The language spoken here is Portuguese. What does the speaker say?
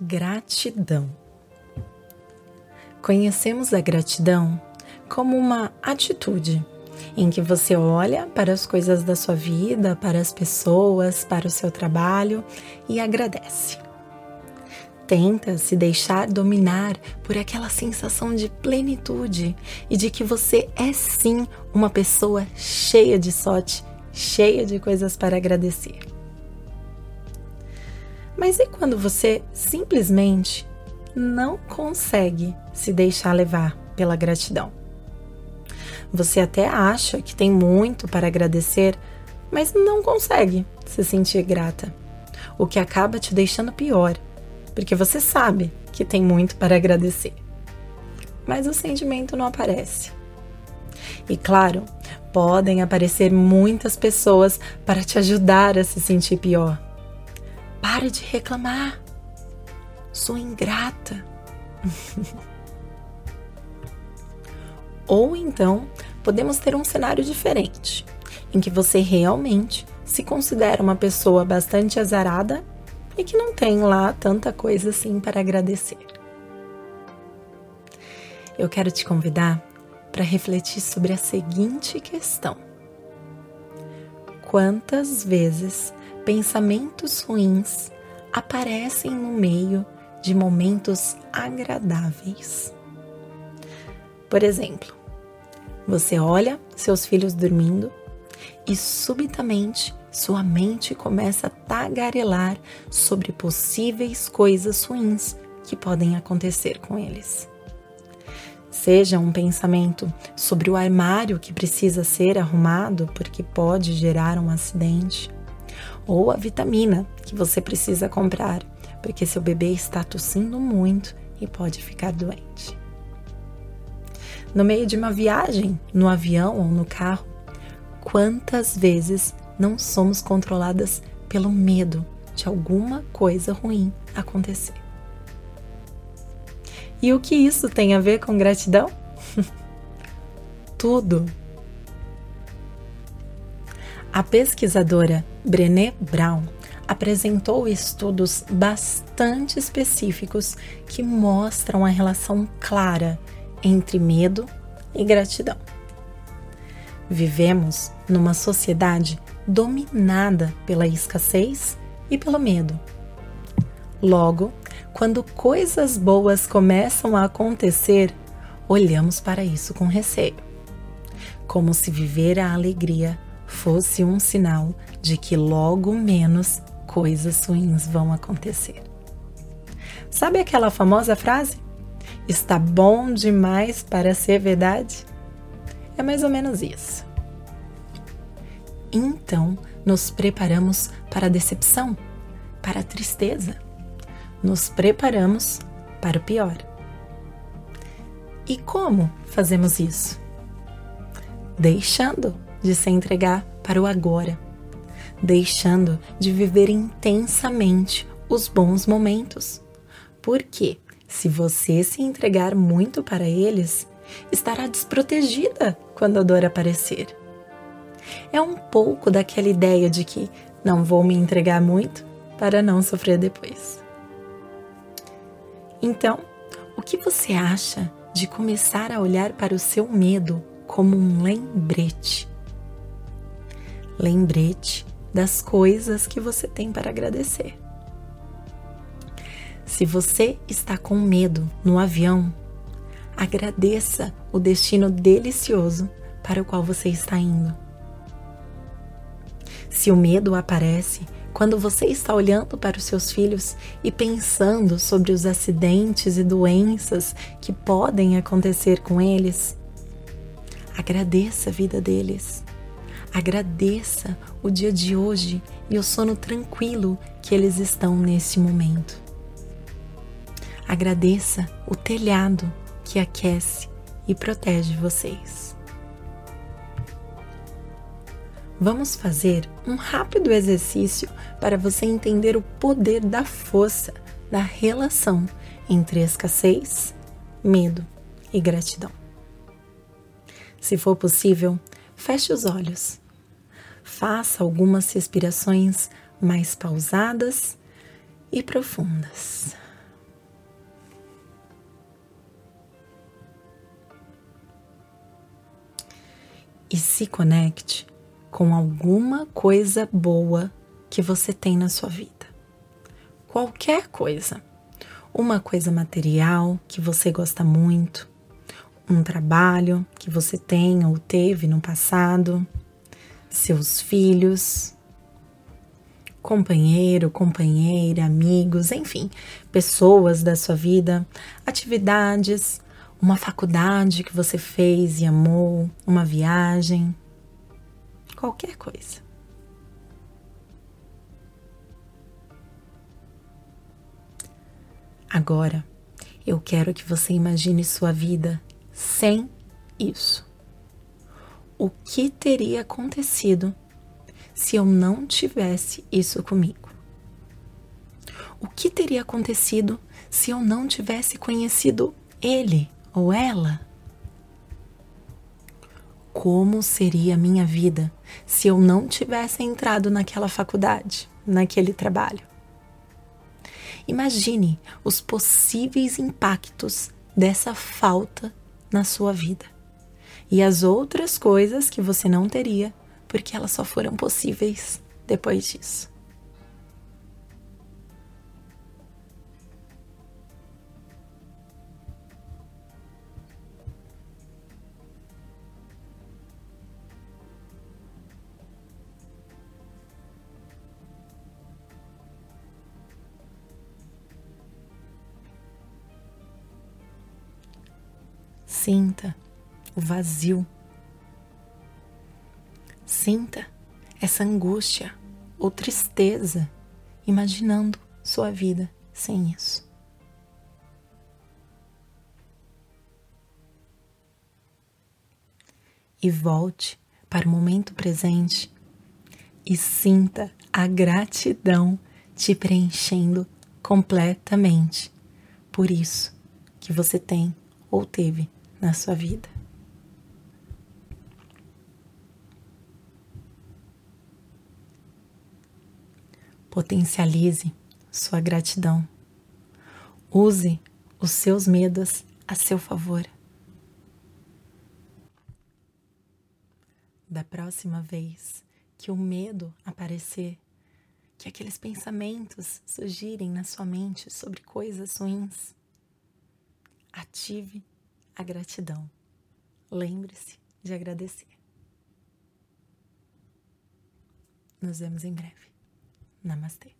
Gratidão. Conhecemos a gratidão como uma atitude em que você olha para as coisas da sua vida, para as pessoas, para o seu trabalho e agradece. Tenta se deixar dominar por aquela sensação de plenitude e de que você é sim uma pessoa cheia de sorte, cheia de coisas para agradecer. Mas e quando você simplesmente não consegue se deixar levar pela gratidão? Você até acha que tem muito para agradecer, mas não consegue se sentir grata. O que acaba te deixando pior, porque você sabe que tem muito para agradecer. Mas o sentimento não aparece. E claro, podem aparecer muitas pessoas para te ajudar a se sentir pior. Pare de reclamar. Sou ingrata. Ou então, podemos ter um cenário diferente, em que você realmente se considera uma pessoa bastante azarada e que não tem lá tanta coisa assim para agradecer. Eu quero te convidar para refletir sobre a seguinte questão: Quantas vezes pensamentos ruins aparecem no meio de momentos agradáveis. Por exemplo, você olha seus filhos dormindo e subitamente sua mente começa a tagarelar sobre possíveis coisas ruins que podem acontecer com eles. Seja um pensamento sobre o armário que precisa ser arrumado porque pode gerar um acidente, ou a vitamina que você precisa comprar, porque seu bebê está tossindo muito e pode ficar doente. No meio de uma viagem, no avião ou no carro, quantas vezes não somos controladas pelo medo de alguma coisa ruim acontecer? E o que isso tem a ver com gratidão? Tudo. A pesquisadora Brené Brown apresentou estudos bastante específicos que mostram a relação clara entre medo e gratidão. Vivemos numa sociedade dominada pela escassez e pelo medo. Logo, quando coisas boas começam a acontecer, olhamos para isso com receio, como se viver a alegria fosse um sinal de que logo menos coisas ruins vão acontecer. Sabe aquela famosa frase? Está bom demais para ser verdade? É mais ou menos isso. Então, nos preparamos para a decepção, para a tristeza. Nos preparamos para o pior. E como fazemos isso? Deixando de se entregar para o agora, deixando de viver intensamente os bons momentos. Porque se você se entregar muito para eles, estará desprotegida quando a dor aparecer. É um pouco daquela ideia de que não vou me entregar muito para não sofrer depois. Então, o que você acha de começar a olhar para o seu medo como um lembrete lembrete das coisas que você tem para agradecer. Se você está com medo no avião, agradeça o destino delicioso para o qual você está indo. Se o medo aparece quando você está olhando para os seus filhos e pensando sobre os acidentes e doenças que podem acontecer com eles, agradeça a vida deles. Agradeça o dia de hoje e o sono tranquilo que eles estão nesse momento. Agradeça o telhado que aquece e protege vocês. Vamos fazer um rápido exercício para você entender o poder da força da relação entre escassez, medo e gratidão. Se for possível, feche os olhos. Faça algumas respirações mais pausadas e profundas. E se conecte com alguma coisa boa que você tem na sua vida. Qualquer coisa. Uma coisa material que você gosta muito, um trabalho que você tem ou teve no passado, seus filhos, companheiro, companheira, amigos, enfim, pessoas da sua vida, atividades, uma faculdade que você fez e amou, uma viagem, qualquer coisa. Agora, eu quero que você imagine sua vida sem isso. O que teria acontecido se eu não tivesse isso comigo? O que teria acontecido se eu não tivesse conhecido ele ou ela? Como seria a minha vida se eu não tivesse entrado naquela faculdade, naquele trabalho? Imagine os possíveis impactos dessa falta na sua vida e as outras coisas que você não teria porque elas só foram possíveis depois disso. Sinta o vazio. Sinta essa angústia ou tristeza, imaginando sua vida sem isso. E volte para o momento presente e sinta a gratidão te preenchendo completamente por isso que você tem ou teve na sua vida. Potencialize sua gratidão. Use os seus medos a seu favor. Da próxima vez que o medo aparecer, que aqueles pensamentos surgirem na sua mente sobre coisas ruins, ative a gratidão. Lembre-se de agradecer. Nos vemos em breve. Namastê.